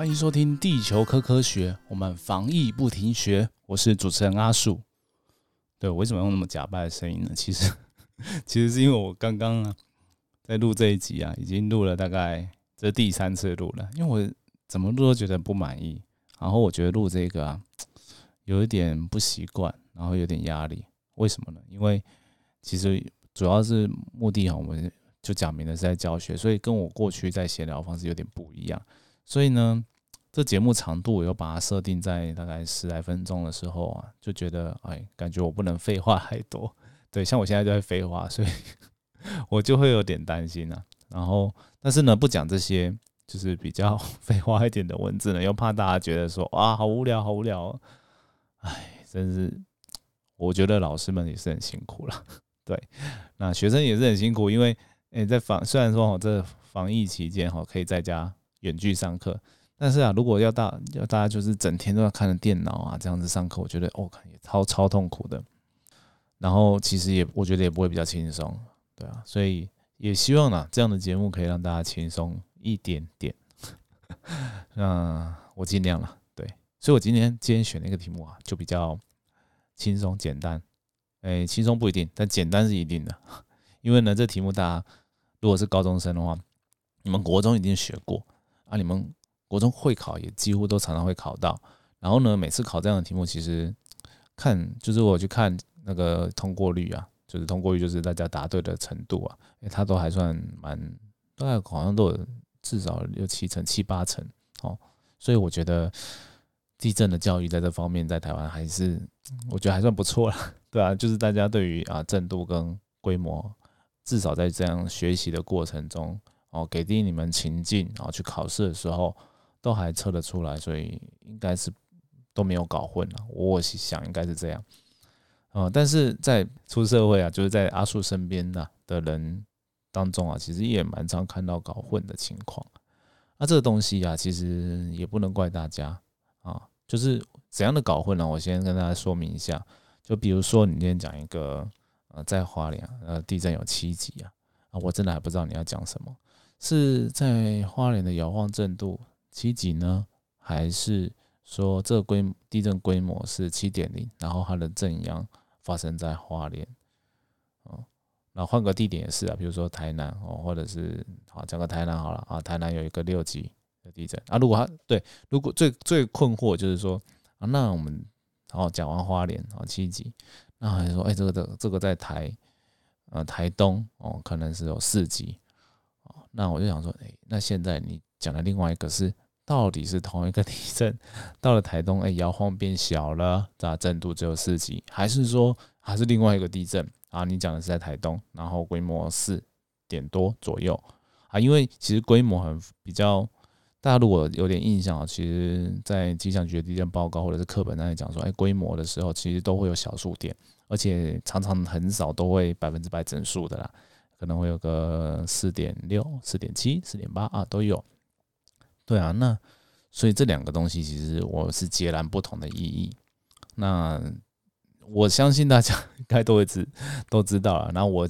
欢迎收听《地球科科学》，我们防疫不停学。我是主持人阿树。对，为什么用那么假扮的声音呢？其实，其实是因为我刚刚啊，在录这一集啊，已经录了大概这第三次录了。因为我怎么录都觉得不满意，然后我觉得录这个啊，有一点不习惯，然后有点压力。为什么呢？因为其实主要是目的哈，我们就讲明了是在教学，所以跟我过去在闲聊方式有点不一样。所以呢，这节目长度我又把它设定在大概十来分钟的时候啊，就觉得哎，感觉我不能废话太多。对，像我现在就在废话，所以 我就会有点担心啊。然后，但是呢，不讲这些就是比较废话一点的文字呢，又怕大家觉得说哇，好无聊，好无聊。哎，真是，我觉得老师们也是很辛苦了。对，那学生也是很辛苦，因为诶，在防虽然说哦这防疫期间哈，可以在家。远距上课，但是啊，如果要大要大家就是整天都要看着电脑啊这样子上课，我觉得哦，也超超痛苦的。然后其实也我觉得也不会比较轻松，对啊，所以也希望呢这样的节目可以让大家轻松一点点。那我尽量了，对，所以我今天今天选那个题目啊，就比较轻松简单。哎，轻松不一定，但简单是一定的，因为呢，这题目大家如果是高中生的话，你们国中已经学过。啊，你们国中会考也几乎都常常会考到，然后呢，每次考这样的题目，其实看就是我去看那个通过率啊，就是通过率就是大家答对的程度啊，哎，它都还算蛮，大概好像都有至少六七成、七八成哦，所以我觉得地震的教育在这方面在台湾还是我觉得还算不错了，对啊，就是大家对于啊震度跟规模，至少在这样学习的过程中。哦，给定你们情境，然后去考试的时候都还测得出来，所以应该是都没有搞混了。我想应该是这样。呃，但是在出社会啊，就是在阿树身边的的人当中啊，其实也蛮常看到搞混的情况。那这个东西啊，其实也不能怪大家啊，就是怎样的搞混呢？我先跟大家说明一下。就比如说，你今天讲一个呃，在花莲呃地震有七级啊，啊，我真的还不知道你要讲什么。是在花莲的摇晃震度七级呢，还是说这个规地震规模是七点零，然后它的震央发生在花莲，哦，那换个地点也是啊，比如说台南哦，或者是好讲个台南好了啊，台南有一个六级的地震啊，如果它对，如果最最困惑就是说啊，那我们好讲完花莲啊七级，那还是说哎这个的这个在台呃台东哦，可能是有四级。那我就想说，哎，那现在你讲的另外一个是，到底是同一个地震到了台东，哎，摇晃变小了，这震度只有四级，还是说还是另外一个地震啊？你讲的是在台东，然后规模四点多左右啊？因为其实规模很比较，大家如果有点印象啊，其实在气象局的地震报告或者是课本那里讲说，哎，规模的时候其实都会有小数点，而且常常很少都会百分之百整数的啦。可能会有个四点六、四点七、四点八啊，都有。对啊，那所以这两个东西其实我是截然不同的意义。那我相信大家应该都会知都知道了。那我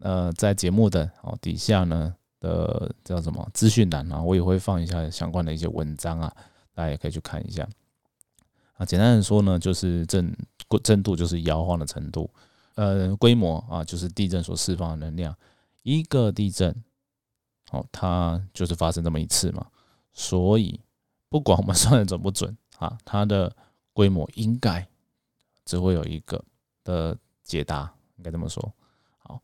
呃在节目的哦底下呢的叫什么资讯栏啊，我也会放一下相关的一些文章啊，大家也可以去看一下。啊，简单的说呢，就是震震度就是摇晃的程度。呃，规模啊，就是地震所释放的能量。一个地震，哦，它就是发生这么一次嘛。所以，不管我们算的准不准啊，它的规模应该只会有一个的解答，应该这么说。好，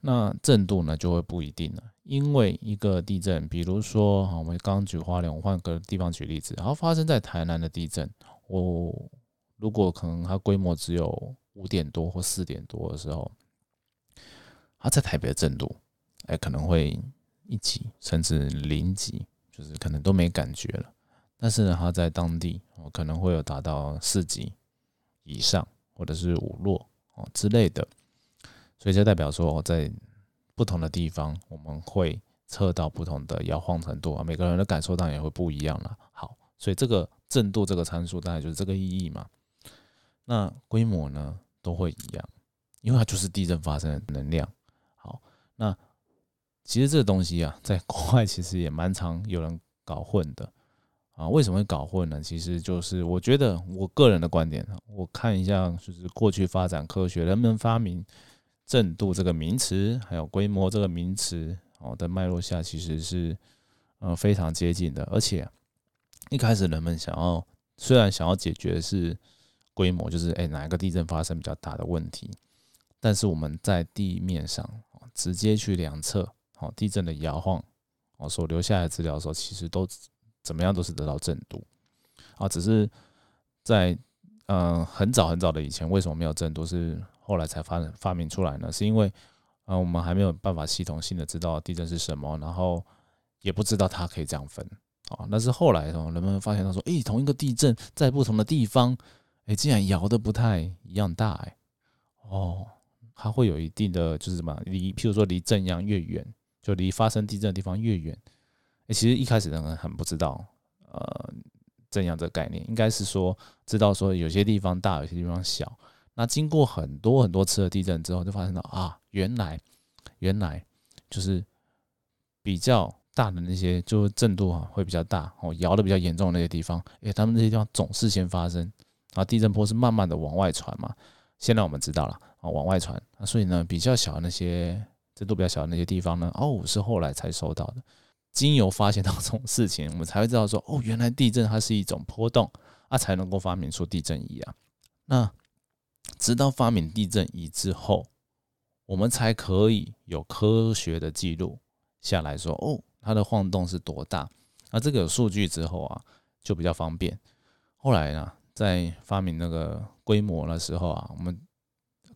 那震度呢就会不一定了，因为一个地震，比如说，我们刚举花莲，我换个地方举例子，然后发生在台南的地震，我如果可能它规模只有。五点多或四点多的时候，他在台北的震度，哎，可能会一级甚至零级，就是可能都没感觉了。但是呢，他在当地哦，可能会有达到四级以上，或者是五弱哦之类的。所以就代表说，我在不同的地方，我们会测到不同的摇晃程度啊，每个人的感受当然也会不一样了。好，所以这个震度这个参数，大概就是这个意义嘛。那规模呢？都会一样，因为它就是地震发生的能量。好，那其实这个东西啊，在国外其实也蛮常有人搞混的啊，为什么会搞混呢？其实就是我觉得我个人的观点，我看一下就是过去发展科学，人们发明震度这个名词，还有规模这个名词哦的脉络下，其实是呃非常接近的。而且一开始人们想要，虽然想要解决是规模，就是哎哪一个地震发生比较大的问题，但是我们在地面上直接去量测，哦地震的摇晃。哦，所留下来的资料的时候，其实都怎么样都是得到震度啊，只是在嗯很早很早的以前，为什么没有震度？是后来才发发明出来呢？是因为嗯我们还没有办法系统性的知道地震是什么，然后也不知道它可以这样分啊。那是后来哦，人们发现到说，诶，同一个地震在不同的地方，诶，竟然摇的不太一样大，诶，哦，它会有一定的就是什么离，譬如说离正央越远。就离发生地震的地方越远，诶，其实一开始人很不知道，呃，正央这个概念，应该是说知道说有些地方大，有些地方小。那经过很多很多次的地震之后，就发现到啊，原来原来就是比较大的那些，就是震度啊会比较大哦，摇的比较严重的那些地方，诶，他们那些地方总是先发生，然后地震波是慢慢的往外传嘛。现在我们知道了啊，往外传，所以呢，比较小的那些。这度比较小的那些地方呢？哦，是后来才收到的。经由发现到这种事情，我们才会知道说，哦，原来地震它是一种波动啊，才能够发明出地震仪啊。那直到发明地震仪之后，我们才可以有科学的记录下来说，哦，它的晃动是多大。那这个有数据之后啊，就比较方便。后来呢，在发明那个规模的时候啊，我们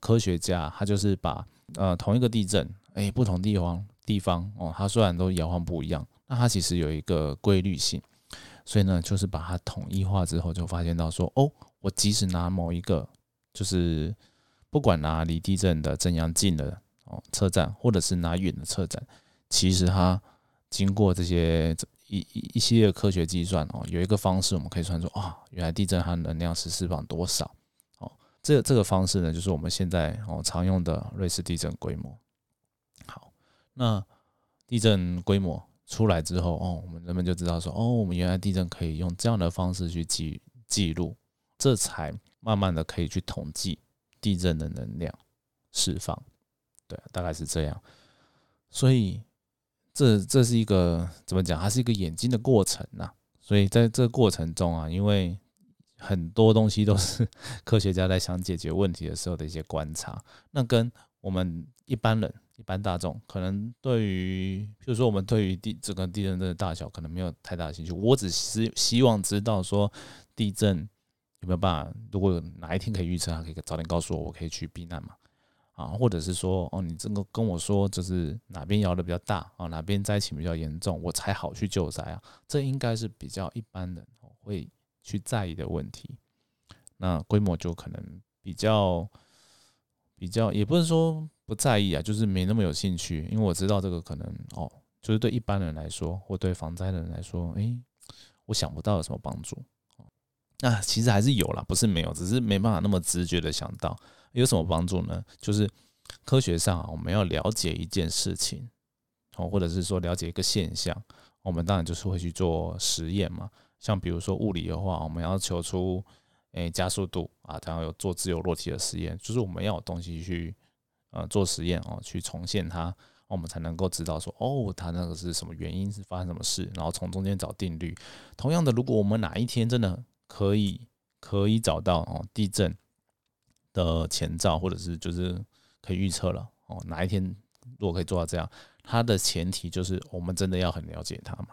科学家他就是把呃同一个地震。哎，不同地方地方哦，它虽然都摇晃不一样，那它其实有一个规律性，所以呢，就是把它统一化之后，就发现到说，哦，我即使拿某一个，就是不管拿离地震的震央近的哦车站，或者是拿远的车站，其实它经过这些一一一系列科学计算哦，有一个方式我们可以算出啊，原来地震它能量是释放多少哦，这这个方式呢，就是我们现在哦常用的瑞士地震规模。好那地震规模出来之后，哦，我们人们就知道说，哦，我们原来地震可以用这样的方式去记记录，这才慢慢的可以去统计地震的能量释放，对，大概是这样。所以这这是一个怎么讲？它是一个演进的过程呐。所以在这个过程中啊，因为很多东西都是 科学家在想解决问题的时候的一些观察，那跟我们一般人。一般大众可能对于，譬如说我们对于地整个地震的大小可能没有太大的兴趣。我只是希望知道说地震有没有办法，如果有哪一天可以预测，可以早点告诉我，我可以去避难嘛？啊，或者是说哦，你这个跟我说就是哪边摇的比较大啊，哪边灾情比较严重，我才好去救灾啊。这应该是比较一般人会去在意的问题。那规模就可能比较比较，也不是说。不在意啊，就是没那么有兴趣，因为我知道这个可能哦，就是对一般人来说，或对防灾的人来说，诶，我想不到有什么帮助。那其实还是有啦，不是没有，只是没办法那么直觉的想到有什么帮助呢？就是科学上，我们要了解一件事情哦，或者是说了解一个现象，我们当然就是会去做实验嘛。像比如说物理的话，我们要求出诶加速度啊，然后有做自由落体的实验，就是我们要有东西去。呃，做实验哦，去重现它，我们才能够知道说，哦，它那个是什么原因，是发生什么事，然后从中间找定律。同样的，如果我们哪一天真的可以可以找到哦地震的前兆，或者是就是可以预测了哦，哪一天如果可以做到这样，它的前提就是我们真的要很了解它嘛。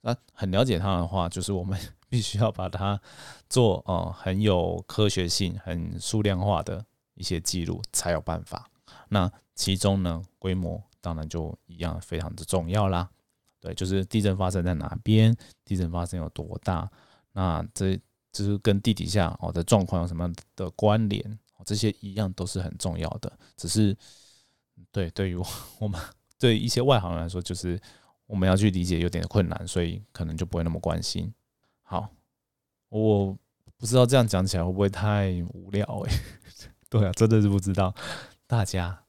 那很了解它的话，就是我们必须要把它做哦很有科学性、很数量化的一些记录，才有办法。那其中呢，规模当然就一样非常的重要啦。对，就是地震发生在哪边，地震发生有多大，那这就是跟地底下哦的状况有什么样的关联，这些一样都是很重要的。只是对对于我我们对一些外行人来说，就是我们要去理解有点困难，所以可能就不会那么关心。好，我不知道这样讲起来会不会太无聊诶？对啊，真的是不知道。大家，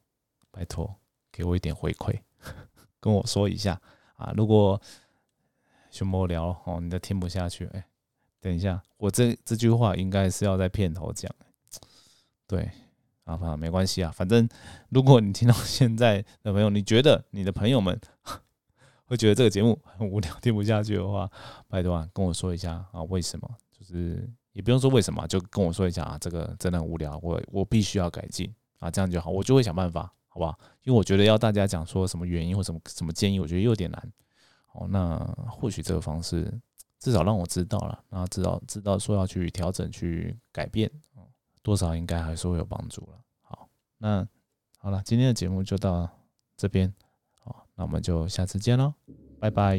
拜托给我一点回馈，跟我说一下啊！如果熊猫聊哦，你都听不下去。哎，等一下，我这这句话应该是要在片头讲。对，啊，没关系啊，反正如果你听到现在的朋友，你觉得你的朋友们 会觉得这个节目很无聊，听不下去的话，拜托啊，跟我说一下啊，为什么？就是也不用说为什么，就跟我说一下啊，这个真的很无聊，我我必须要改进啊，这样就好，我就会想办法，好不好？因为我觉得要大家讲说什么原因或什么什么建议，我觉得有点难。哦，那或许这个方式至少让我知道了，然后知道知道说要去调整去改变。多少应该还是会有帮助了。好，那好了，今天的节目就到这边。好，那我们就下次见喽，拜拜。